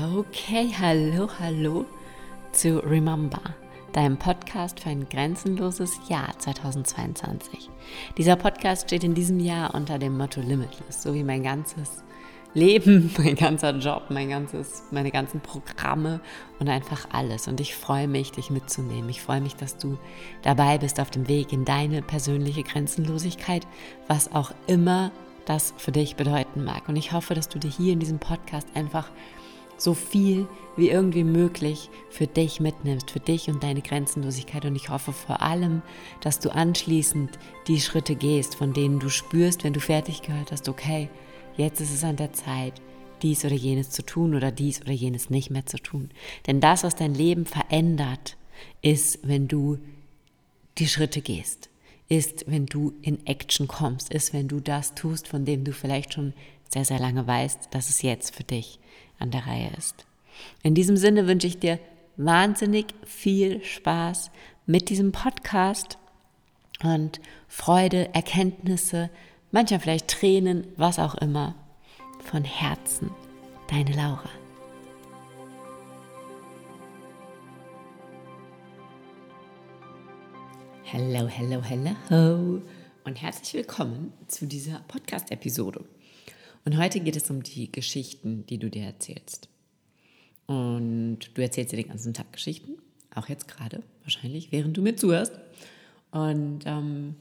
Okay, hallo, hallo zu Remember, deinem Podcast für ein grenzenloses Jahr 2022. Dieser Podcast steht in diesem Jahr unter dem Motto Limitless, so wie mein ganzes Leben, mein ganzer Job, mein ganzes, meine ganzen Programme und einfach alles. Und ich freue mich, dich mitzunehmen. Ich freue mich, dass du dabei bist auf dem Weg in deine persönliche Grenzenlosigkeit, was auch immer das für dich bedeuten mag. Und ich hoffe, dass du dir hier in diesem Podcast einfach so viel wie irgendwie möglich für dich mitnimmst, für dich und deine Grenzenlosigkeit. Und ich hoffe vor allem, dass du anschließend die Schritte gehst, von denen du spürst, wenn du fertig gehört hast, okay, jetzt ist es an der Zeit, dies oder jenes zu tun oder dies oder jenes nicht mehr zu tun. Denn das, was dein Leben verändert, ist, wenn du die Schritte gehst, ist, wenn du in Action kommst, ist, wenn du das tust, von dem du vielleicht schon sehr, sehr lange weißt, dass es jetzt für dich an der Reihe ist. In diesem Sinne wünsche ich dir wahnsinnig viel Spaß mit diesem Podcast und Freude, Erkenntnisse, manchmal vielleicht Tränen, was auch immer. Von Herzen, deine Laura. Hello, hello, hello und herzlich willkommen zu dieser Podcast-Episode. Und heute geht es um die Geschichten, die du dir erzählst. Und du erzählst dir den ganzen Tag Geschichten, auch jetzt gerade wahrscheinlich, während du mir zuhörst. Und ähm,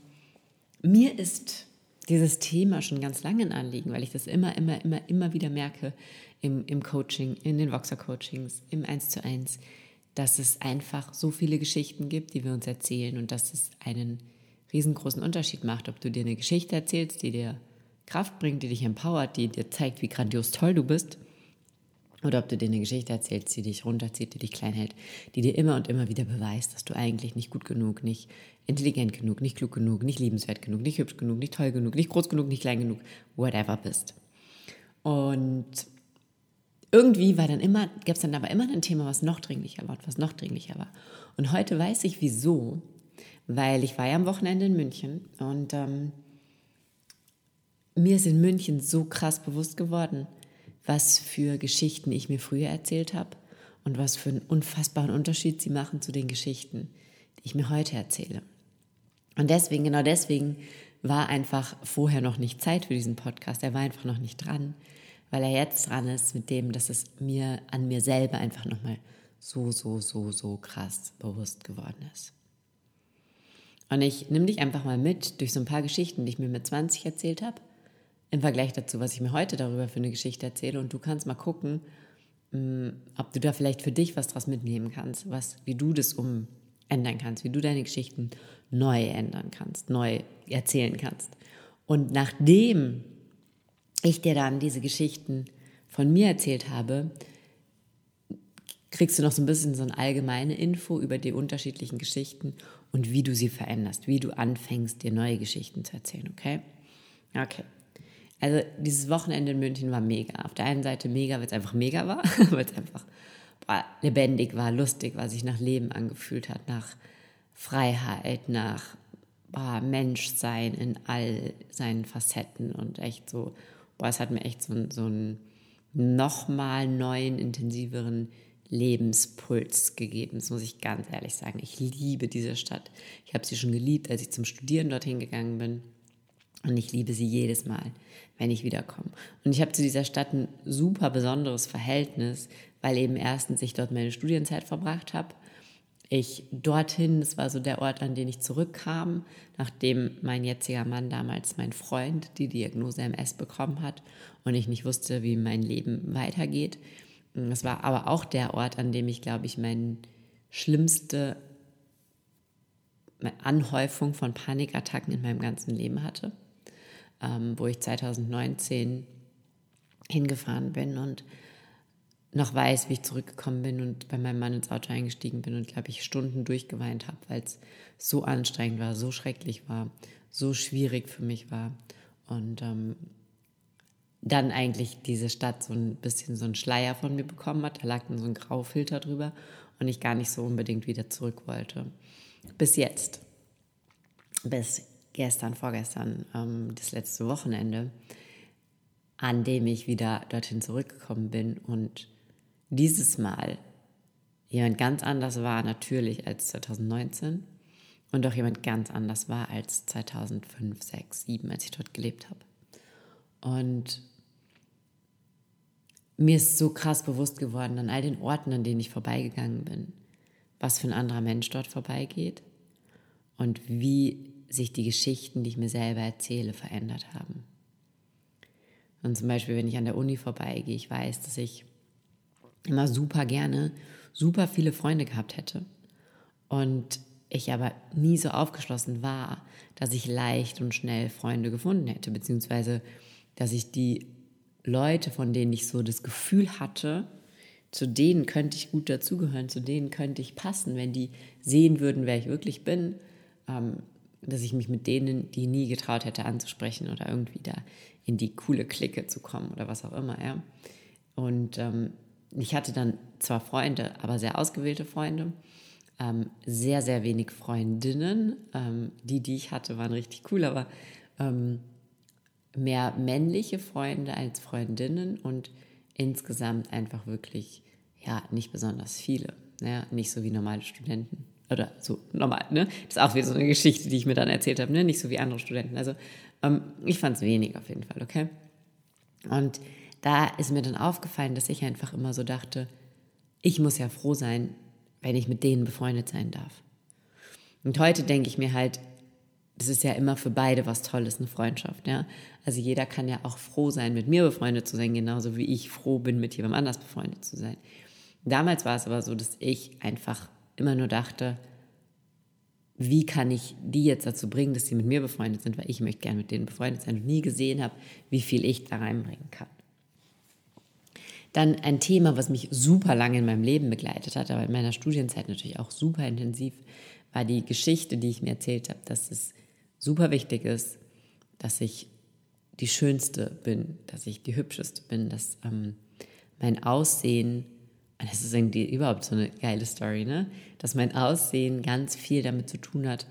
mir ist dieses Thema schon ganz lange ein Anliegen, weil ich das immer, immer, immer, immer wieder merke im, im Coaching, in den Voxer-Coachings, im 1 zu 1, dass es einfach so viele Geschichten gibt, die wir uns erzählen und dass es einen riesengroßen Unterschied macht, ob du dir eine Geschichte erzählst, die dir Kraft bringt, die dich empowert, die dir zeigt, wie grandios toll du bist. Oder ob du dir eine Geschichte erzählst, die dich runterzieht, die dich klein hält, die dir immer und immer wieder beweist, dass du eigentlich nicht gut genug, nicht intelligent genug, nicht klug genug, nicht liebenswert genug, nicht hübsch genug, nicht toll genug, nicht groß genug, nicht klein genug, whatever bist. Und irgendwie war dann immer, gab es dann aber immer ein Thema, was noch dringlicher war, was noch dringlicher war. Und heute weiß ich wieso, weil ich war ja am Wochenende in München und ähm, mir ist in München so krass bewusst geworden, was für Geschichten ich mir früher erzählt habe und was für einen unfassbaren Unterschied sie machen zu den Geschichten, die ich mir heute erzähle. Und deswegen, genau deswegen, war einfach vorher noch nicht Zeit für diesen Podcast. Er war einfach noch nicht dran, weil er jetzt dran ist mit dem, dass es mir an mir selber einfach nochmal so, so, so, so krass bewusst geworden ist. Und ich nehme dich einfach mal mit durch so ein paar Geschichten, die ich mir mit 20 erzählt habe im Vergleich dazu, was ich mir heute darüber für eine Geschichte erzähle. Und du kannst mal gucken, mm, ob du da vielleicht für dich was draus mitnehmen kannst, was, wie du das umändern kannst, wie du deine Geschichten neu ändern kannst, neu erzählen kannst. Und nachdem ich dir dann diese Geschichten von mir erzählt habe, kriegst du noch so ein bisschen so eine allgemeine Info über die unterschiedlichen Geschichten und wie du sie veränderst, wie du anfängst, dir neue Geschichten zu erzählen, okay? Okay. Also dieses Wochenende in München war mega. Auf der einen Seite mega, weil es einfach mega war, weil es einfach boah, lebendig war, lustig war, sich nach Leben angefühlt hat, nach Freiheit, nach boah, Menschsein in all seinen Facetten und echt so, boah, es hat mir echt so, so einen nochmal neuen, intensiveren Lebenspuls gegeben. Das muss ich ganz ehrlich sagen. Ich liebe diese Stadt. Ich habe sie schon geliebt, als ich zum Studieren dorthin gegangen bin. Und ich liebe sie jedes Mal, wenn ich wiederkomme. Und ich habe zu dieser Stadt ein super besonderes Verhältnis, weil eben erstens ich dort meine Studienzeit verbracht habe. Ich dorthin, das war so der Ort, an den ich zurückkam, nachdem mein jetziger Mann damals, mein Freund, die Diagnose MS bekommen hat und ich nicht wusste, wie mein Leben weitergeht. Das war aber auch der Ort, an dem ich, glaube ich, meine schlimmste Anhäufung von Panikattacken in meinem ganzen Leben hatte ähm, wo ich 2019 hingefahren bin und noch weiß, wie ich zurückgekommen bin und bei meinem Mann ins Auto eingestiegen bin und, glaube ich, Stunden durchgeweint habe, weil es so anstrengend war, so schrecklich war, so schwierig für mich war. Und ähm, dann eigentlich diese Stadt so ein bisschen so einen Schleier von mir bekommen hat. Da lag dann so ein Graufilter drüber und ich gar nicht so unbedingt wieder zurück wollte. Bis jetzt. Bis gestern, vorgestern, ähm, das letzte Wochenende, an dem ich wieder dorthin zurückgekommen bin und dieses Mal jemand ganz anders war natürlich als 2019 und auch jemand ganz anders war als 2005, 6, 7, als ich dort gelebt habe. Und mir ist so krass bewusst geworden an all den Orten, an denen ich vorbeigegangen bin, was für ein anderer Mensch dort vorbeigeht und wie sich die Geschichten, die ich mir selber erzähle, verändert haben. Und zum Beispiel, wenn ich an der Uni vorbeigehe, ich weiß, dass ich immer super gerne super viele Freunde gehabt hätte und ich aber nie so aufgeschlossen war, dass ich leicht und schnell Freunde gefunden hätte, beziehungsweise dass ich die Leute, von denen ich so das Gefühl hatte, zu denen könnte ich gut dazugehören, zu denen könnte ich passen, wenn die sehen würden, wer ich wirklich bin, ähm, dass ich mich mit denen, die nie getraut hätte anzusprechen oder irgendwie da in die coole Clique zu kommen oder was auch immer. Ja. Und ähm, ich hatte dann zwar Freunde, aber sehr ausgewählte Freunde, ähm, sehr, sehr wenig Freundinnen. Ähm, die, die ich hatte, waren richtig cool, aber ähm, mehr männliche Freunde als Freundinnen und insgesamt einfach wirklich, ja, nicht besonders viele. Ja, nicht so wie normale Studenten. Oder so normal, ne? Das ist auch wieder so eine Geschichte, die ich mir dann erzählt habe, ne? Nicht so wie andere Studenten. Also ähm, ich fand es wenig auf jeden Fall, okay? Und da ist mir dann aufgefallen, dass ich einfach immer so dachte, ich muss ja froh sein, wenn ich mit denen befreundet sein darf. Und heute denke ich mir halt, das ist ja immer für beide was Tolles, eine Freundschaft, ja. Also jeder kann ja auch froh sein, mit mir befreundet zu sein, genauso wie ich froh bin, mit jemandem anders befreundet zu sein. Damals war es aber so, dass ich einfach immer nur dachte, wie kann ich die jetzt dazu bringen, dass sie mit mir befreundet sind, weil ich möchte gerne mit denen befreundet sein und nie gesehen habe, wie viel ich da reinbringen kann. Dann ein Thema, was mich super lange in meinem Leben begleitet hat, aber in meiner Studienzeit natürlich auch super intensiv, war die Geschichte, die ich mir erzählt habe, dass es super wichtig ist, dass ich die Schönste bin, dass ich die Hübscheste bin, dass ähm, mein Aussehen, das ist irgendwie überhaupt so eine geile Story, ne? Dass mein Aussehen ganz viel damit zu tun hat,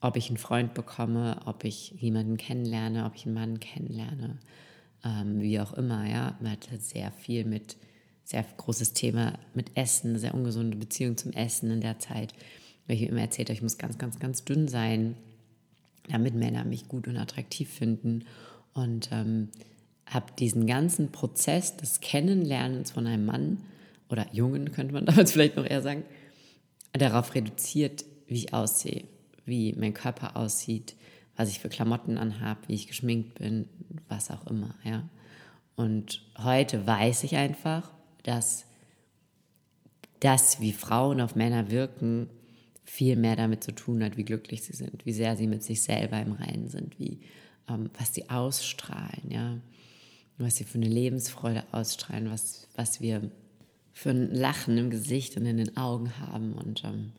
ob ich einen Freund bekomme, ob ich jemanden kennenlerne, ob ich einen Mann kennenlerne, ähm, wie auch immer, ja. Man hat halt sehr viel mit, sehr großes Thema mit Essen, sehr ungesunde Beziehung zum Essen in der Zeit. Weil ich immer erzählt habe, ich muss ganz, ganz, ganz dünn sein, damit Männer mich gut und attraktiv finden. Und ähm, habe diesen ganzen Prozess des Kennenlernens von einem Mann oder Jungen, könnte man damals vielleicht noch eher sagen, darauf reduziert, wie ich aussehe, wie mein Körper aussieht, was ich für Klamotten anhabe, wie ich geschminkt bin, was auch immer, ja. Und heute weiß ich einfach, dass das, wie Frauen auf Männer wirken, viel mehr damit zu tun hat, wie glücklich sie sind, wie sehr sie mit sich selber im Reinen sind, wie, ähm, was sie ausstrahlen, ja, was sie für eine Lebensfreude ausstrahlen, was, was wir für ein Lachen im Gesicht und in den Augen haben und ähm,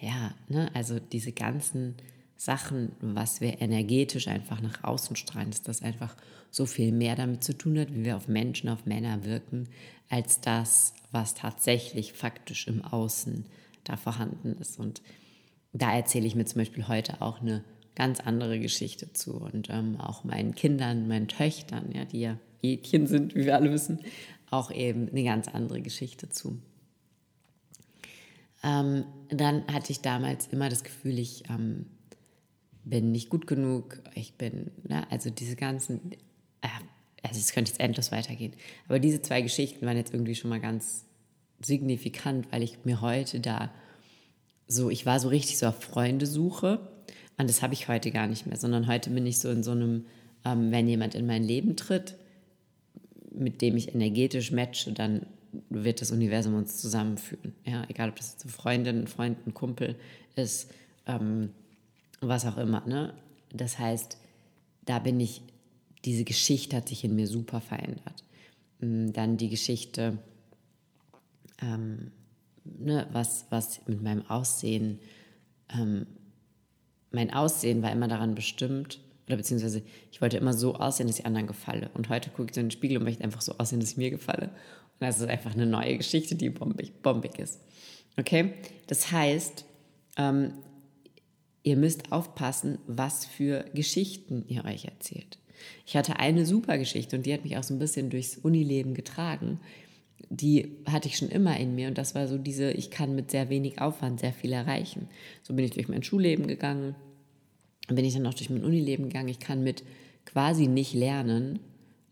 ja, ne, also diese ganzen Sachen, was wir energetisch einfach nach außen strahlen, dass das einfach so viel mehr damit zu tun hat, wie wir auf Menschen, auf Männer wirken, als das, was tatsächlich faktisch im Außen da vorhanden ist. Und da erzähle ich mir zum Beispiel heute auch eine ganz andere Geschichte zu und ähm, auch meinen Kindern, meinen Töchtern, ja, die ja Mädchen sind, wie wir alle wissen, auch eben eine ganz andere Geschichte zu. Ähm, dann hatte ich damals immer das Gefühl, ich ähm, bin nicht gut genug, ich bin, ne, also diese ganzen, äh, also es könnte jetzt endlos weitergehen. Aber diese zwei Geschichten waren jetzt irgendwie schon mal ganz signifikant, weil ich mir heute da so, ich war so richtig so auf Freundesuche und das habe ich heute gar nicht mehr, sondern heute bin ich so in so einem, ähm, wenn jemand in mein Leben tritt, mit dem ich energetisch matche, dann wird das Universum uns zusammenführen. Ja, egal ob das eine Freundin, ein Freund, ein Kumpel ist, ähm, was auch immer. Ne? Das heißt, da bin ich, diese Geschichte hat sich in mir super verändert. Mm, dann die Geschichte, ähm, ne, was, was mit meinem Aussehen, ähm, mein Aussehen war immer daran bestimmt, oder beziehungsweise ich wollte immer so aussehen, dass ich anderen gefalle. Und heute gucke ich so in den Spiegel und möchte einfach so aussehen, dass ich mir gefalle. Und das ist einfach eine neue Geschichte, die bombig, bombig ist. Okay? Das heißt, ähm, ihr müsst aufpassen, was für Geschichten ihr euch erzählt. Ich hatte eine super Geschichte und die hat mich auch so ein bisschen durchs Unileben getragen. die hatte ich schon immer in mir und das war so diese, ich kann mit sehr wenig Aufwand sehr viel erreichen. So bin ich durch mein Schulleben gegangen, bin ich dann auch durch mein Unileben gegangen. Ich kann mit quasi nicht lernen,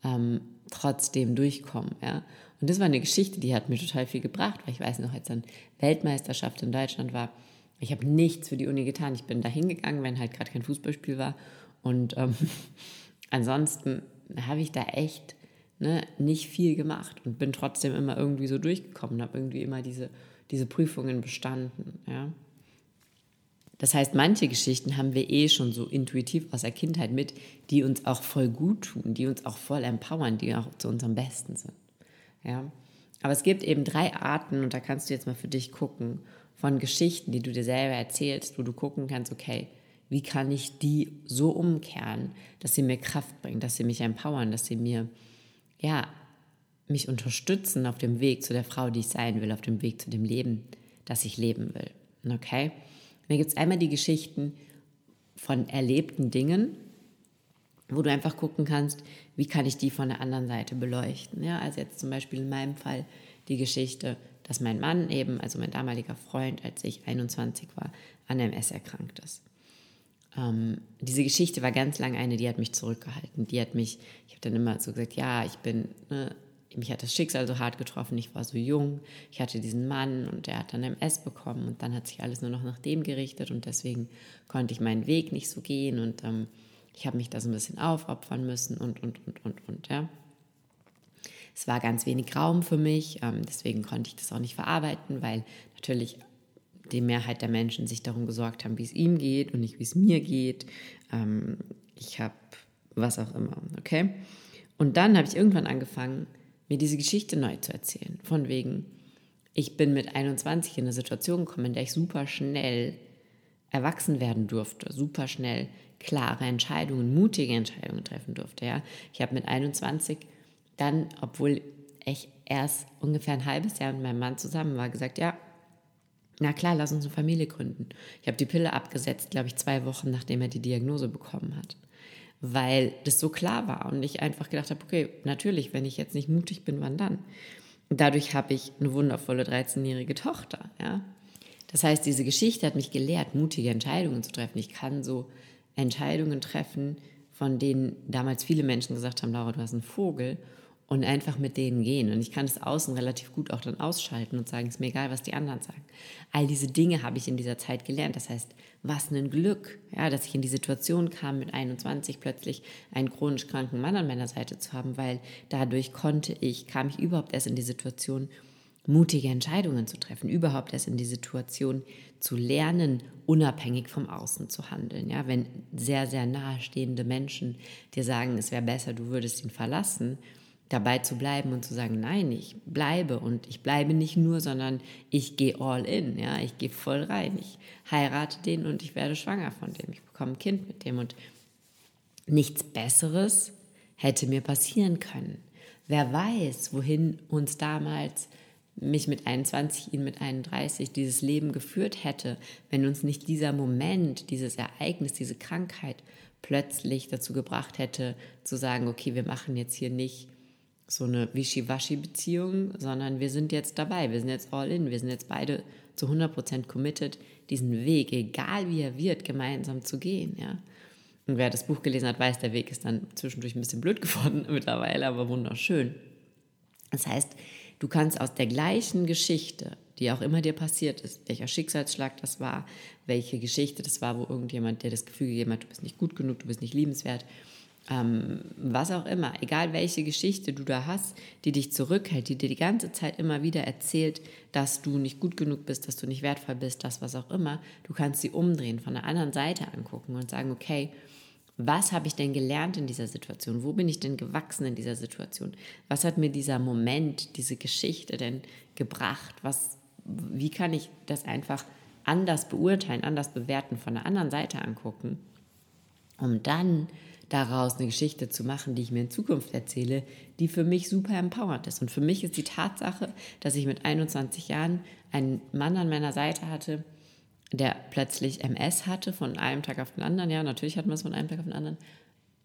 ähm, trotzdem durchkommen. Ja? Und das war eine Geschichte, die hat mir total viel gebracht, weil ich weiß noch, als dann Weltmeisterschaft in Deutschland war, ich habe nichts für die Uni getan. Ich bin da hingegangen, wenn halt gerade kein Fußballspiel war. Und ähm, ansonsten habe ich da echt ne, nicht viel gemacht und bin trotzdem immer irgendwie so durchgekommen, habe irgendwie immer diese, diese Prüfungen bestanden. Ja. Das heißt, manche Geschichten haben wir eh schon so intuitiv aus der Kindheit mit, die uns auch voll gut tun, die uns auch voll empowern, die auch zu unserem Besten sind. Ja. Aber es gibt eben drei Arten, und da kannst du jetzt mal für dich gucken, von Geschichten, die du dir selber erzählst, wo du gucken kannst, okay, wie kann ich die so umkehren, dass sie mir Kraft bringen, dass sie mich empowern, dass sie mir ja, mich unterstützen auf dem Weg zu der Frau, die ich sein will, auf dem Weg zu dem Leben, das ich leben will. Okay? Und da gibt es einmal die Geschichten von erlebten Dingen, wo du einfach gucken kannst, wie kann ich die von der anderen Seite beleuchten. Ja, also jetzt zum Beispiel in meinem Fall die Geschichte, dass mein Mann eben, also mein damaliger Freund, als ich 21 war, an MS erkrankt ist. Ähm, diese Geschichte war ganz lange eine, die hat mich zurückgehalten. Die hat mich, ich habe dann immer so gesagt, ja, ich bin, ne, mich hat das Schicksal so hart getroffen, ich war so jung, ich hatte diesen Mann und der hat dann MS bekommen und dann hat sich alles nur noch nach dem gerichtet und deswegen konnte ich meinen Weg nicht so gehen und ähm, ich habe mich da so ein bisschen aufopfern müssen und, und, und, und, und, ja. Es war ganz wenig Raum für mich, ähm, deswegen konnte ich das auch nicht verarbeiten, weil natürlich die Mehrheit der Menschen sich darum gesorgt haben, wie es ihm geht und nicht, wie es mir geht. Ähm, ich habe was auch immer, okay? Und dann habe ich irgendwann angefangen, mir diese Geschichte neu zu erzählen. Von wegen, ich bin mit 21 in eine Situation gekommen, in der ich super schnell erwachsen werden durfte, super schnell klare Entscheidungen, mutige Entscheidungen treffen durfte. Ja? Ich habe mit 21 dann, obwohl ich erst ungefähr ein halbes Jahr mit meinem Mann zusammen war, gesagt, ja, na klar, lass uns eine Familie gründen. Ich habe die Pille abgesetzt, glaube ich, zwei Wochen, nachdem er die Diagnose bekommen hat. Weil das so klar war und ich einfach gedacht habe, okay, natürlich, wenn ich jetzt nicht mutig bin, wann dann? Dadurch habe ich eine wundervolle 13-jährige Tochter. Ja? Das heißt, diese Geschichte hat mich gelehrt, mutige Entscheidungen zu treffen. Ich kann so Entscheidungen treffen, von denen damals viele Menschen gesagt haben, Laura, du hast einen Vogel und einfach mit denen gehen. Und ich kann es außen relativ gut auch dann ausschalten und sagen, es ist mir egal, was die anderen sagen. All diese Dinge habe ich in dieser Zeit gelernt. Das heißt, was ein Glück, ja, dass ich in die Situation kam, mit 21 plötzlich einen chronisch kranken Mann an meiner Seite zu haben, weil dadurch konnte ich, kam ich überhaupt erst in die Situation, mutige Entscheidungen zu treffen, überhaupt erst in die Situation zu lernen, unabhängig vom Außen zu handeln. Ja, wenn sehr, sehr nahestehende Menschen dir sagen, es wäre besser, du würdest ihn verlassen, dabei zu bleiben und zu sagen, nein, ich bleibe und ich bleibe nicht nur, sondern ich gehe all in, ja, ich gehe voll rein, ich heirate den und ich werde schwanger von dem, ich bekomme ein Kind mit dem und nichts Besseres hätte mir passieren können. Wer weiß, wohin uns damals mich mit 21, ihn mit 31 dieses Leben geführt hätte, wenn uns nicht dieser Moment, dieses Ereignis, diese Krankheit plötzlich dazu gebracht hätte, zu sagen, okay, wir machen jetzt hier nicht so eine Wischiwaschi-Beziehung, sondern wir sind jetzt dabei, wir sind jetzt all in, wir sind jetzt beide zu 100% committed, diesen Weg, egal wie er wird, gemeinsam zu gehen, ja. Und wer das Buch gelesen hat, weiß, der Weg ist dann zwischendurch ein bisschen blöd geworden mittlerweile, aber wunderschön. Das heißt, du kannst aus der gleichen Geschichte, die auch immer dir passiert ist, welcher Schicksalsschlag das war, welche Geschichte das war, wo irgendjemand dir das Gefühl gegeben hat, du bist nicht gut genug, du bist nicht liebenswert, ähm, was auch immer, egal welche Geschichte du da hast, die dich zurückhält, die dir die ganze Zeit immer wieder erzählt, dass du nicht gut genug bist, dass du nicht wertvoll bist, das was auch immer, du kannst sie umdrehen, von der anderen Seite angucken und sagen, okay, was habe ich denn gelernt in dieser Situation? Wo bin ich denn gewachsen in dieser Situation? Was hat mir dieser Moment, diese Geschichte denn gebracht? Was, wie kann ich das einfach anders beurteilen, anders bewerten, von der anderen Seite angucken, um dann daraus eine Geschichte zu machen, die ich mir in Zukunft erzähle, die für mich super empowernd ist. Und für mich ist die Tatsache, dass ich mit 21 Jahren einen Mann an meiner Seite hatte, der plötzlich MS hatte von einem Tag auf den anderen. Ja, natürlich hat man es von einem Tag auf den anderen.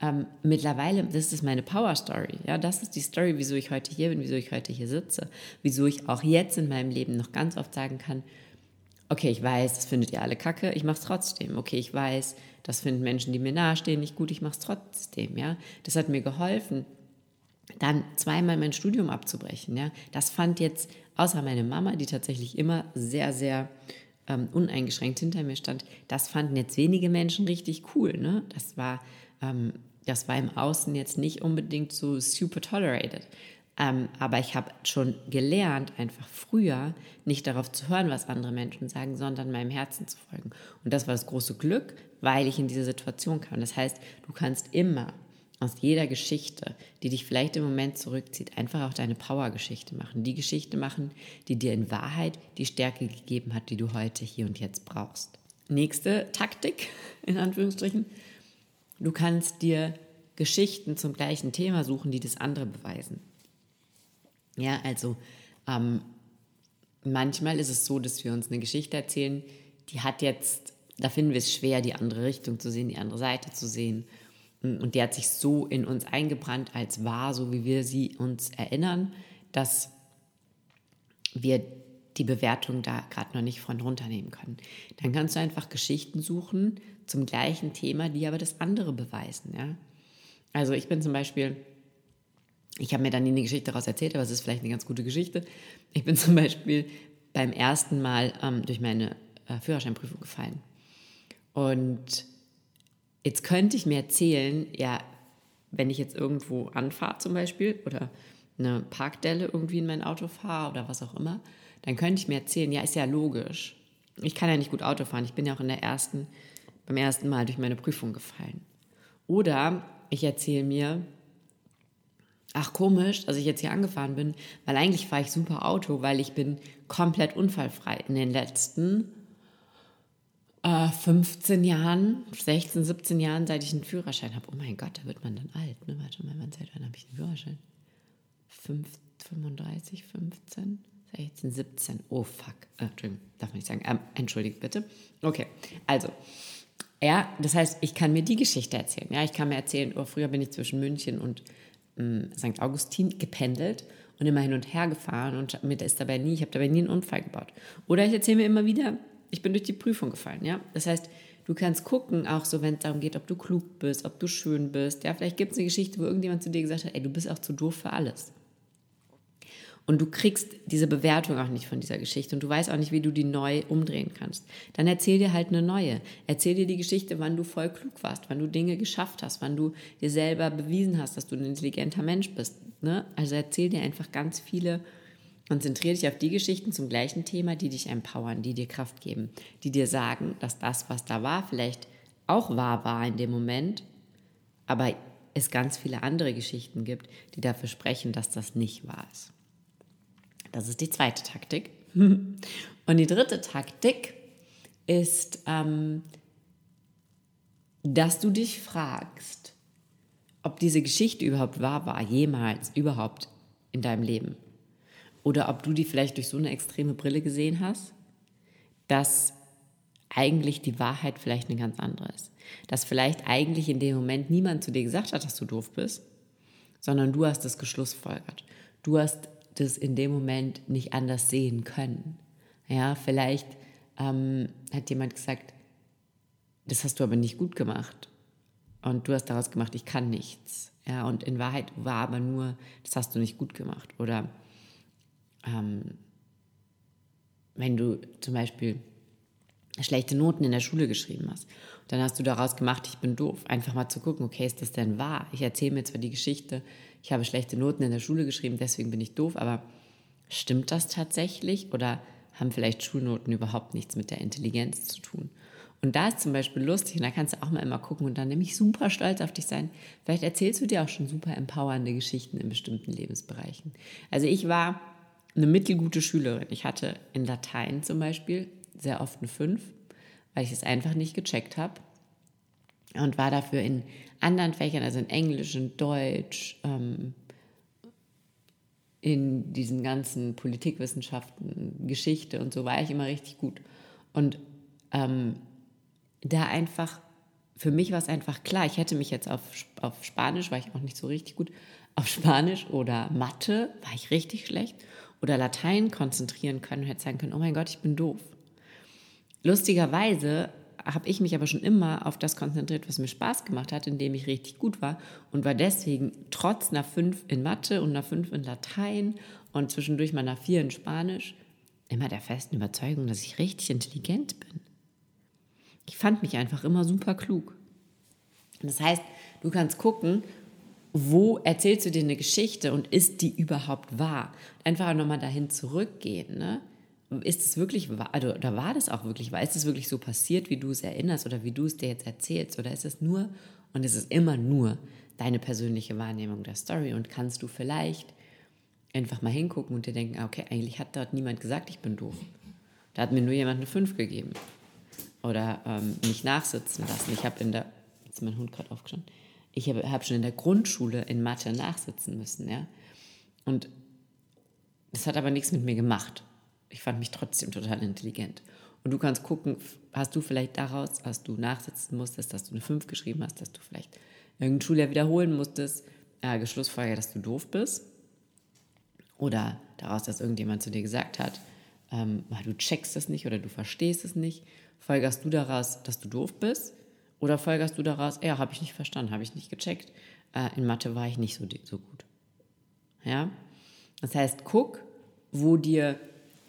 ähm, mittlerweile, das ist meine Power Story. Ja, das ist die Story, wieso ich heute hier bin, wieso ich heute hier sitze, wieso ich auch jetzt in meinem Leben noch ganz oft sagen kann, okay, ich weiß, das findet ihr alle kacke, ich mache es trotzdem. Okay, ich weiß, das finden Menschen, die mir nahestehen, nicht gut, ich mache es trotzdem. Ja, das hat mir geholfen, dann zweimal mein Studium abzubrechen. Ja, das fand jetzt außer meine Mama, die tatsächlich immer sehr, sehr ähm, uneingeschränkt hinter mir stand, das fanden jetzt wenige Menschen richtig cool. Ne? Das war ähm, das war im Außen jetzt nicht unbedingt so super tolerated. Ähm, aber ich habe schon gelernt, einfach früher nicht darauf zu hören, was andere Menschen sagen, sondern meinem Herzen zu folgen. Und das war das große Glück, weil ich in diese Situation kam. Das heißt, du kannst immer aus jeder Geschichte, die dich vielleicht im Moment zurückzieht, einfach auch deine Power-Geschichte machen. Die Geschichte machen, die dir in Wahrheit die Stärke gegeben hat, die du heute hier und jetzt brauchst. Nächste Taktik, in Anführungsstrichen, Du kannst dir Geschichten zum gleichen Thema suchen, die das andere beweisen. Ja, also ähm, manchmal ist es so, dass wir uns eine Geschichte erzählen, die hat jetzt, da finden wir es schwer, die andere Richtung zu sehen, die andere Seite zu sehen. Und die hat sich so in uns eingebrannt als wahr, so wie wir sie uns erinnern, dass wir die Bewertung da gerade noch nicht von runternehmen können. Dann kannst du einfach Geschichten suchen, zum gleichen Thema, die aber das andere beweisen. Ja? Also ich bin zum Beispiel, ich habe mir dann nie eine Geschichte daraus erzählt, aber es ist vielleicht eine ganz gute Geschichte. Ich bin zum Beispiel beim ersten Mal ähm, durch meine äh, Führerscheinprüfung gefallen. Und jetzt könnte ich mir erzählen, ja, wenn ich jetzt irgendwo anfahre zum Beispiel oder eine Parkdelle irgendwie in mein Auto fahre oder was auch immer, dann könnte ich mir erzählen, ja, ist ja logisch. Ich kann ja nicht gut Auto fahren. Ich bin ja auch in der ersten beim ersten Mal durch meine Prüfung gefallen. Oder ich erzähle mir, ach komisch, dass ich jetzt hier angefahren bin, weil eigentlich fahre ich super Auto, weil ich bin komplett unfallfrei. In den letzten äh, 15 Jahren, 16, 17 Jahren, seit ich einen Führerschein habe. Oh mein Gott, da wird man dann alt. Ne? Warte mal, wann, seit wann habe ich einen Führerschein? 5, 35, 15? 16, 17. Oh fuck. Äh, Entschuldigung, darf man nicht sagen. Ähm, entschuldigt bitte. Okay, also ja, das heißt, ich kann mir die Geschichte erzählen. Ja, ich kann mir erzählen, oh, früher bin ich zwischen München und St. Augustin gependelt und immer hin und her gefahren und mir ist dabei nie, ich habe dabei nie einen Unfall gebaut. Oder ich erzähle mir immer wieder, ich bin durch die Prüfung gefallen. Ja, das heißt, du kannst gucken, auch so, wenn es darum geht, ob du klug bist, ob du schön bist. Ja, vielleicht gibt es eine Geschichte, wo irgendjemand zu dir gesagt hat, ey, du bist auch zu doof für alles. Und du kriegst diese Bewertung auch nicht von dieser Geschichte und du weißt auch nicht, wie du die neu umdrehen kannst. Dann erzähl dir halt eine neue. Erzähl dir die Geschichte, wann du voll klug warst, wann du Dinge geschafft hast, wann du dir selber bewiesen hast, dass du ein intelligenter Mensch bist. Ne? Also erzähl dir einfach ganz viele, konzentriere dich auf die Geschichten zum gleichen Thema, die dich empowern, die dir Kraft geben, die dir sagen, dass das, was da war, vielleicht auch wahr war in dem Moment, aber es ganz viele andere Geschichten gibt, die dafür sprechen, dass das nicht wahr ist. Das ist die zweite Taktik. Und die dritte Taktik ist, ähm, dass du dich fragst, ob diese Geschichte überhaupt wahr war, jemals, überhaupt in deinem Leben. Oder ob du die vielleicht durch so eine extreme Brille gesehen hast, dass eigentlich die Wahrheit vielleicht eine ganz andere ist. Dass vielleicht eigentlich in dem Moment niemand zu dir gesagt hat, dass du doof bist, sondern du hast es geschlussfolgert. Du hast das in dem Moment nicht anders sehen können. Ja, vielleicht ähm, hat jemand gesagt, das hast du aber nicht gut gemacht. Und du hast daraus gemacht, ich kann nichts. Ja, und in Wahrheit war aber nur, das hast du nicht gut gemacht. Oder ähm, wenn du zum Beispiel schlechte Noten in der Schule geschrieben hast, dann hast du daraus gemacht, ich bin doof. Einfach mal zu gucken, okay, ist das denn wahr? Ich erzähle mir zwar die Geschichte, ich habe schlechte Noten in der Schule geschrieben, deswegen bin ich doof, aber stimmt das tatsächlich oder haben vielleicht Schulnoten überhaupt nichts mit der Intelligenz zu tun? Und da ist zum Beispiel lustig, und da kannst du auch mal immer gucken und dann nämlich super stolz auf dich sein. Vielleicht erzählst du dir auch schon super empowernde Geschichten in bestimmten Lebensbereichen. Also ich war eine mittelgute Schülerin. Ich hatte in Latein zum Beispiel sehr oft eine 5, weil ich es einfach nicht gecheckt habe und war dafür in anderen Fächern, also in Englisch, in Deutsch, ähm, in diesen ganzen Politikwissenschaften, Geschichte und so war ich immer richtig gut. Und ähm, da einfach für mich war es einfach klar, ich hätte mich jetzt auf, auf Spanisch, war ich auch nicht so richtig gut, auf Spanisch oder Mathe war ich richtig schlecht oder Latein konzentrieren können und hätte sagen können, oh mein Gott, ich bin doof. Lustigerweise habe ich mich aber schon immer auf das konzentriert, was mir Spaß gemacht hat, indem ich richtig gut war und war deswegen trotz einer 5 in Mathe und einer 5 in Latein und zwischendurch mal einer 4 in Spanisch immer der festen Überzeugung, dass ich richtig intelligent bin. Ich fand mich einfach immer super klug. Das heißt, du kannst gucken, wo erzählst du dir eine Geschichte und ist die überhaupt wahr? Einfach nochmal dahin zurückgehen. Ne? Ist es wirklich? Also, oder war das auch wirklich wahr? Es wirklich so passiert, wie du es erinnerst oder wie du es dir jetzt erzählst? Oder ist es nur, und es ist immer nur deine persönliche Wahrnehmung der Story und kannst du vielleicht einfach mal hingucken und dir denken, okay, eigentlich hat dort niemand gesagt, ich bin doof. Da hat mir nur jemand eine 5 gegeben. Oder ähm, mich nachsitzen lassen. Ich habe in der, jetzt ist mein Hund gerade aufgestanden, ich habe hab schon in der Grundschule in Mathe nachsitzen müssen, ja. Und das hat aber nichts mit mir gemacht. Ich fand mich trotzdem total intelligent. Und du kannst gucken, hast du vielleicht daraus, als du nachsitzen musstest, dass du eine 5 geschrieben hast, dass du vielleicht irgendein Schuljahr wiederholen musstest, äh, geschlussfolgert, dass du doof bist. Oder daraus, dass irgendjemand zu dir gesagt hat, ähm, du checkst es nicht oder du verstehst es nicht. Folgerst du daraus, dass du doof bist? Oder folgerst du daraus, ja, habe ich nicht verstanden, habe ich nicht gecheckt. Äh, in Mathe war ich nicht so, so gut. Ja? Das heißt, guck, wo dir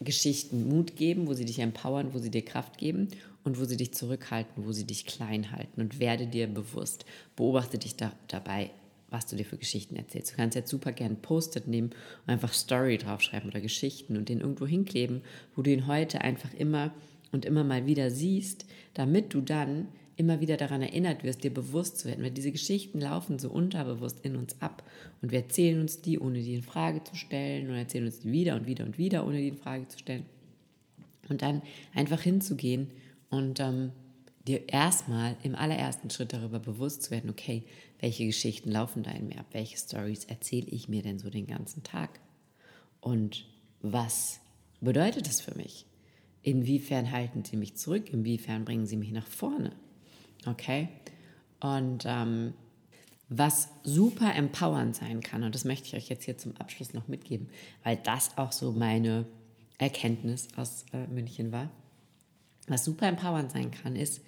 Geschichten Mut geben, wo sie dich empowern, wo sie dir Kraft geben und wo sie dich zurückhalten, wo sie dich klein halten und werde dir bewusst. Beobachte dich da, dabei, was du dir für Geschichten erzählst. Du kannst jetzt super gern Post-it nehmen und einfach Story draufschreiben oder Geschichten und den irgendwo hinkleben, wo du ihn heute einfach immer und immer mal wieder siehst, damit du dann immer wieder daran erinnert wirst, dir bewusst zu werden. Weil diese Geschichten laufen so unterbewusst in uns ab und wir erzählen uns die, ohne die in Frage zu stellen und erzählen uns die wieder und wieder und wieder, ohne die in Frage zu stellen. Und dann einfach hinzugehen und ähm, dir erstmal im allerersten Schritt darüber bewusst zu werden, okay, welche Geschichten laufen da in mir ab, welche Stories erzähle ich mir denn so den ganzen Tag und was bedeutet das für mich? Inwiefern halten sie mich zurück? Inwiefern bringen sie mich nach vorne? Okay? Und ähm, was super empowernd sein kann, und das möchte ich euch jetzt hier zum Abschluss noch mitgeben, weil das auch so meine Erkenntnis aus äh, München war. Was super empowernd sein kann, ist,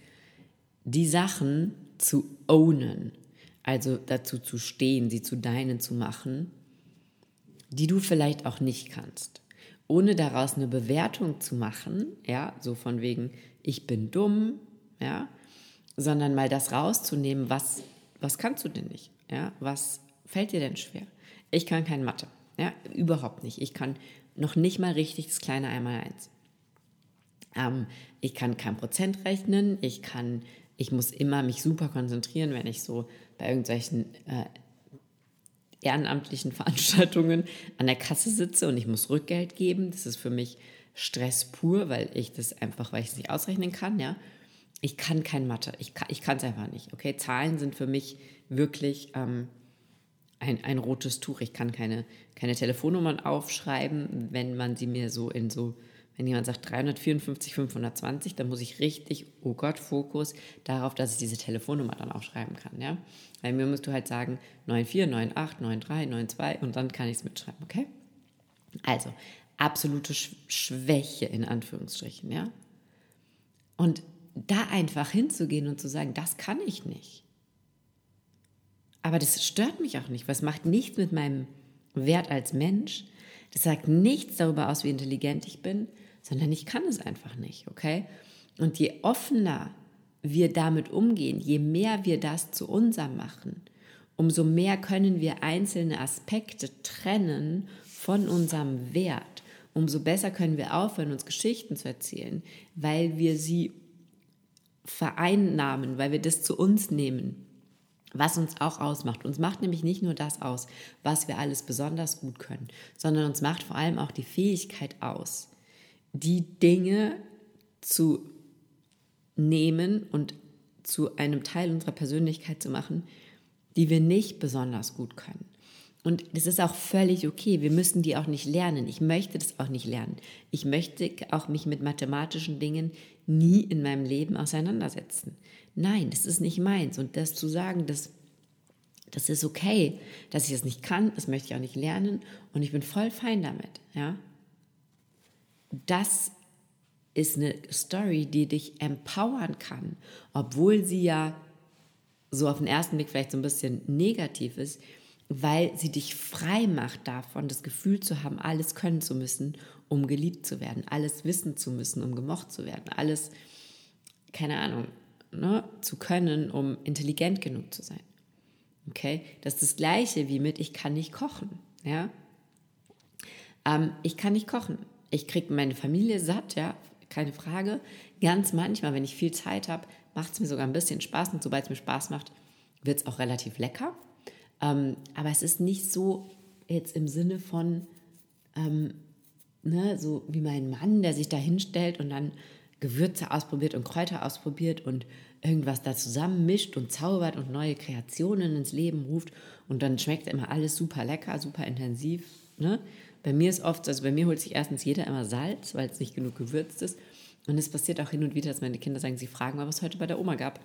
die Sachen zu ownen, also dazu zu stehen, sie zu deinen zu machen, die du vielleicht auch nicht kannst. Ohne daraus eine Bewertung zu machen, ja, so von wegen, ich bin dumm, ja, sondern mal das rauszunehmen, was, was kannst du denn nicht? Ja? Was fällt dir denn schwer? Ich kann kein Mathe. Ja? Überhaupt nicht. Ich kann noch nicht mal richtig das kleine Einmaleins. Ähm, ich kann kein Prozent rechnen. Ich kann, ich muss immer mich super konzentrieren, wenn ich so bei irgendwelchen äh, ehrenamtlichen Veranstaltungen an der Kasse sitze und ich muss Rückgeld geben. Das ist für mich Stress pur, weil ich das einfach, weil ich es nicht ausrechnen kann, ja ich kann kein Mathe. Ich kann es einfach nicht. Okay, Zahlen sind für mich wirklich ähm, ein, ein rotes Tuch. Ich kann keine, keine Telefonnummern aufschreiben, wenn man sie mir so in so, wenn jemand sagt 354, 520, dann muss ich richtig, oh Gott, Fokus darauf, dass ich diese Telefonnummer dann aufschreiben kann. Ja? Weil mir musst du halt sagen 94, 98, 93, 92 und dann kann ich es mitschreiben, okay? Also, absolute Schwäche in Anführungsstrichen, ja? Und da einfach hinzugehen und zu sagen, das kann ich nicht. Aber das stört mich auch nicht, es macht nichts mit meinem Wert als Mensch. Das sagt nichts darüber aus, wie intelligent ich bin, sondern ich kann es einfach nicht, okay? Und je offener wir damit umgehen, je mehr wir das zu unserem machen, umso mehr können wir einzelne Aspekte trennen von unserem Wert. Umso besser können wir aufhören, uns Geschichten zu erzählen, weil wir sie vereinnahmen, weil wir das zu uns nehmen, was uns auch ausmacht. Uns macht nämlich nicht nur das aus, was wir alles besonders gut können, sondern uns macht vor allem auch die Fähigkeit aus, die Dinge zu nehmen und zu einem Teil unserer Persönlichkeit zu machen, die wir nicht besonders gut können. Und das ist auch völlig okay. Wir müssen die auch nicht lernen. Ich möchte das auch nicht lernen. Ich möchte auch mich mit mathematischen Dingen nie in meinem Leben auseinandersetzen. Nein, das ist nicht meins. Und das zu sagen, das, das ist okay, dass ich das nicht kann, das möchte ich auch nicht lernen. Und ich bin voll fein damit. Ja? Das ist eine Story, die dich empowern kann, obwohl sie ja so auf den ersten Blick vielleicht so ein bisschen negativ ist, weil sie dich frei macht davon, das Gefühl zu haben, alles können zu müssen, um geliebt zu werden, alles wissen zu müssen, um gemocht zu werden, alles, keine Ahnung, ne, zu können, um intelligent genug zu sein. Okay, das ist das Gleiche wie mit ich kann nicht kochen. Ja, ähm, ich kann nicht kochen. Ich kriege meine Familie satt, ja, keine Frage. Ganz manchmal, wenn ich viel Zeit habe, macht es mir sogar ein bisschen Spaß und sobald es mir Spaß macht, wird es auch relativ lecker. Ähm, aber es ist nicht so jetzt im Sinne von, ähm, ne, so wie mein Mann, der sich da hinstellt und dann Gewürze ausprobiert und Kräuter ausprobiert und irgendwas da zusammenmischt und zaubert und neue Kreationen ins Leben ruft und dann schmeckt immer alles super lecker, super intensiv. Ne? Bei mir ist oft, also bei mir holt sich erstens jeder immer Salz, weil es nicht genug gewürzt ist. Und es passiert auch hin und wieder, dass meine Kinder sagen, sie fragen mal, was es heute bei der Oma gab.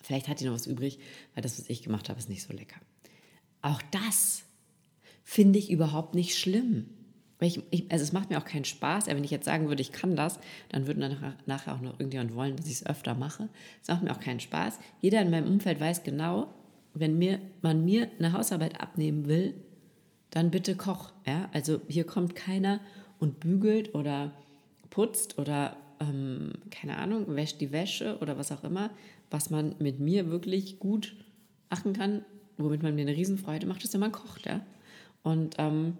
Vielleicht hat die noch was übrig, weil das, was ich gemacht habe, ist nicht so lecker. Auch das finde ich überhaupt nicht schlimm. Ich, ich, also es macht mir auch keinen Spaß. wenn ich jetzt sagen würde, ich kann das, dann würde nachher auch noch irgendjemand wollen, dass ich es öfter mache. Es macht mir auch keinen Spaß. Jeder in meinem Umfeld weiß genau, wenn mir, man mir eine Hausarbeit abnehmen will, dann bitte koch. Ja? Also hier kommt keiner und bügelt oder putzt oder ähm, keine Ahnung, wäscht die Wäsche oder was auch immer, was man mit mir wirklich gut machen kann, womit man mir eine Riesenfreude macht, ist, wenn man kocht. Ja? Und ähm,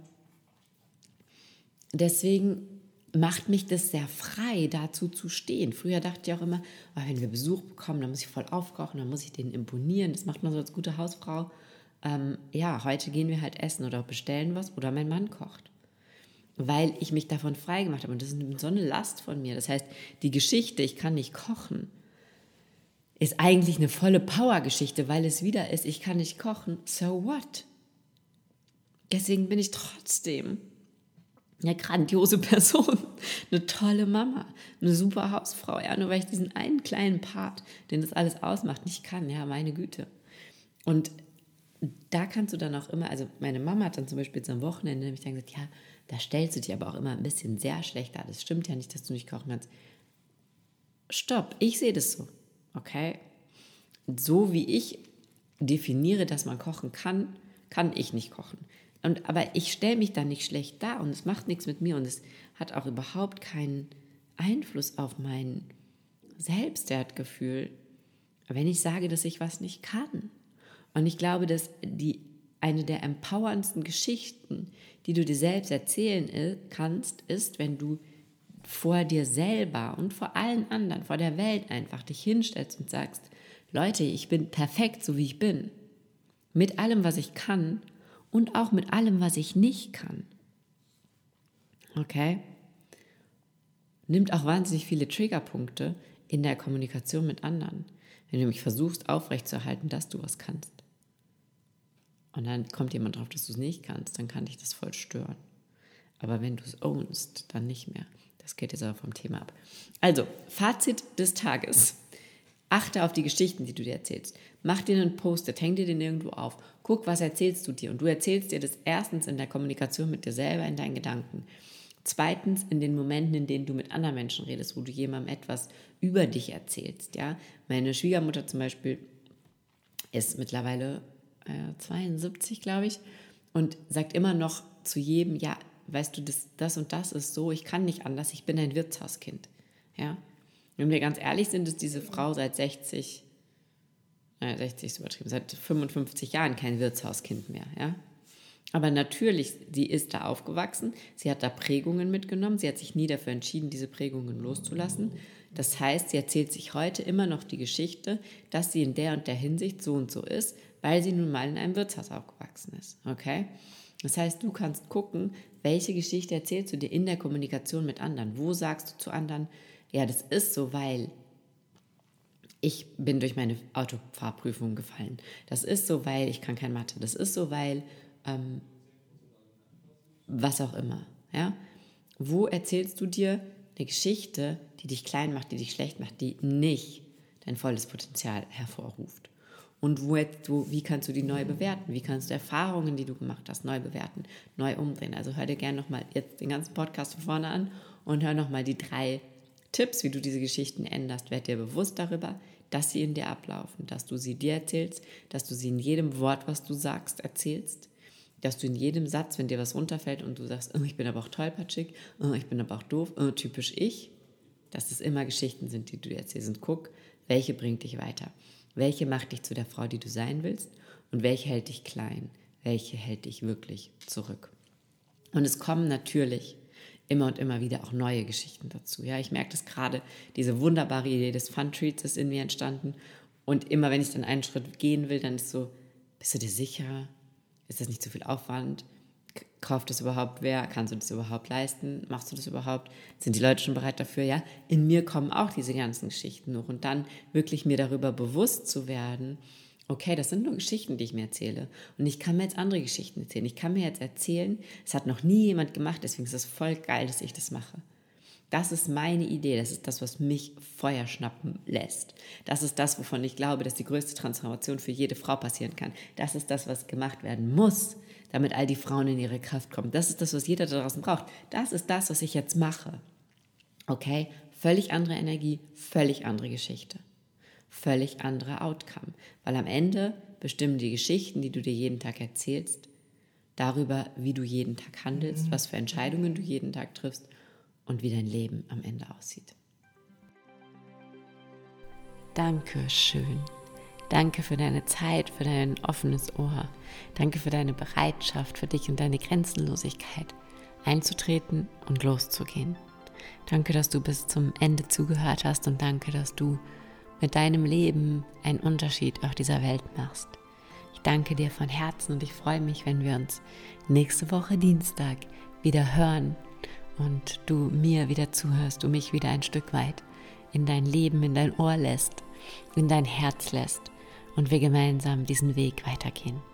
deswegen macht mich das sehr frei, dazu zu stehen. Früher dachte ich auch immer, oh, wenn wir Besuch bekommen, dann muss ich voll aufkochen, dann muss ich denen imponieren. Das macht man so als gute Hausfrau. Ähm, ja, heute gehen wir halt essen oder bestellen was oder mein Mann kocht. Weil ich mich davon frei gemacht habe. Und das ist so eine Last von mir. Das heißt, die Geschichte, ich kann nicht kochen, ist eigentlich eine volle Power-Geschichte, weil es wieder ist, ich kann nicht kochen. So what? Deswegen bin ich trotzdem eine grandiose Person, eine tolle Mama, eine super Hausfrau. Ja, nur weil ich diesen einen kleinen Part, den das alles ausmacht, nicht kann. Ja, meine Güte. Und da kannst du dann auch immer, also meine Mama hat dann zum Beispiel am Wochenende nämlich dann gesagt, ja, da stellst du dich aber auch immer ein bisschen sehr schlecht dar. Das stimmt ja nicht, dass du nicht kochen kannst. Stopp, ich sehe das so. Okay? So wie ich definiere, dass man kochen kann, kann ich nicht kochen. Und, aber ich stelle mich dann nicht schlecht dar und es macht nichts mit mir und es hat auch überhaupt keinen Einfluss auf mein Selbstwertgefühl, wenn ich sage, dass ich was nicht kann. Und ich glaube, dass die, eine der empowerndsten Geschichten, die du dir selbst erzählen kannst, ist, wenn du vor dir selber und vor allen anderen, vor der Welt einfach dich hinstellst und sagst, Leute, ich bin perfekt, so wie ich bin. Mit allem, was ich kann und auch mit allem, was ich nicht kann. Okay? Nimmt auch wahnsinnig viele Triggerpunkte in der Kommunikation mit anderen. Wenn du mich versuchst aufrechtzuerhalten, dass du was kannst. Und dann kommt jemand drauf, dass du es nicht kannst, dann kann dich das voll stören. Aber wenn du es ownst, dann nicht mehr. Das geht jetzt aber vom Thema ab. Also, Fazit des Tages. Achte auf die Geschichten, die du dir erzählst. Mach dir einen Post-it, häng dir den irgendwo auf. Guck, was erzählst du dir. Und du erzählst dir das erstens in der Kommunikation mit dir selber, in deinen Gedanken. Zweitens in den Momenten, in denen du mit anderen Menschen redest, wo du jemandem etwas über dich erzählst. Ja? Meine Schwiegermutter zum Beispiel ist mittlerweile äh, 72, glaube ich, und sagt immer noch zu jedem, ja, weißt du, das, das und das ist so, ich kann nicht anders, ich bin ein Wirtshauskind. Ja? Wenn wir ganz ehrlich sind, ist diese Frau seit 60, naja, 60 ist übertrieben, seit 55 Jahren kein Wirtshauskind mehr. Ja? Aber natürlich, sie ist da aufgewachsen, sie hat da Prägungen mitgenommen, sie hat sich nie dafür entschieden, diese Prägungen loszulassen. Das heißt, sie erzählt sich heute immer noch die Geschichte, dass sie in der und der Hinsicht so und so ist, weil sie nun mal in einem Wirtshaus aufgewachsen ist. Okay? Das heißt, du kannst gucken, welche Geschichte erzählst du dir in der Kommunikation mit anderen? Wo sagst du zu anderen, ja, das ist so, weil ich bin durch meine Autofahrprüfung gefallen. Das ist so, weil ich kann kein Mathe. Das ist so, weil ähm, was auch immer. Ja? Wo erzählst du dir eine Geschichte, die dich klein macht, die dich schlecht macht, die nicht dein volles Potenzial hervorruft? Und wo, wo, wie kannst du die neu bewerten? Wie kannst du Erfahrungen, die du gemacht hast, neu bewerten, neu umdrehen? Also hör dir gerne nochmal jetzt den ganzen Podcast von vorne an und hör nochmal die drei Tipps, wie du diese Geschichten änderst. Werd dir bewusst darüber, dass sie in dir ablaufen, dass du sie dir erzählst, dass du sie in jedem Wort, was du sagst, erzählst, dass du in jedem Satz, wenn dir was runterfällt und du sagst, oh, ich bin aber auch tollpatschig, oh, ich bin aber auch doof, oh, typisch ich, dass es immer Geschichten sind, die du dir erzählst. Und guck, welche bringt dich weiter. Welche macht dich zu der Frau, die du sein willst? Und welche hält dich klein? Welche hält dich wirklich zurück? Und es kommen natürlich immer und immer wieder auch neue Geschichten dazu. Ja, ich merke das gerade, diese wunderbare Idee des Fun Treats ist in mir entstanden. Und immer wenn ich dann einen Schritt gehen will, dann ist so, bist du dir sicher? Ist das nicht zu viel Aufwand? Kauft das überhaupt wer? Kannst du das überhaupt leisten? Machst du das überhaupt? Sind die Leute schon bereit dafür? Ja, in mir kommen auch diese ganzen Geschichten hoch. Und dann wirklich mir darüber bewusst zu werden, okay, das sind nur Geschichten, die ich mir erzähle. Und ich kann mir jetzt andere Geschichten erzählen. Ich kann mir jetzt erzählen, es hat noch nie jemand gemacht, deswegen ist es voll geil, dass ich das mache. Das ist meine Idee, das ist das, was mich Feuer schnappen lässt. Das ist das, wovon ich glaube, dass die größte Transformation für jede Frau passieren kann. Das ist das, was gemacht werden muss, damit all die Frauen in ihre Kraft kommen. Das ist das, was jeder da draußen braucht. Das ist das, was ich jetzt mache. Okay? Völlig andere Energie, völlig andere Geschichte. Völlig anderer Outcome. Weil am Ende bestimmen die Geschichten, die du dir jeden Tag erzählst, darüber, wie du jeden Tag handelst, was für Entscheidungen du jeden Tag triffst und wie dein Leben am Ende aussieht. Danke schön. Danke für deine Zeit, für dein offenes Ohr. Danke für deine Bereitschaft, für dich und deine Grenzenlosigkeit einzutreten und loszugehen. Danke, dass du bis zum Ende zugehört hast und danke, dass du mit deinem Leben einen Unterschied auf dieser Welt machst. Ich danke dir von Herzen und ich freue mich, wenn wir uns nächste Woche Dienstag wieder hören und du mir wieder zuhörst, du mich wieder ein Stück weit in dein Leben, in dein Ohr lässt, in dein Herz lässt und wir gemeinsam diesen Weg weitergehen.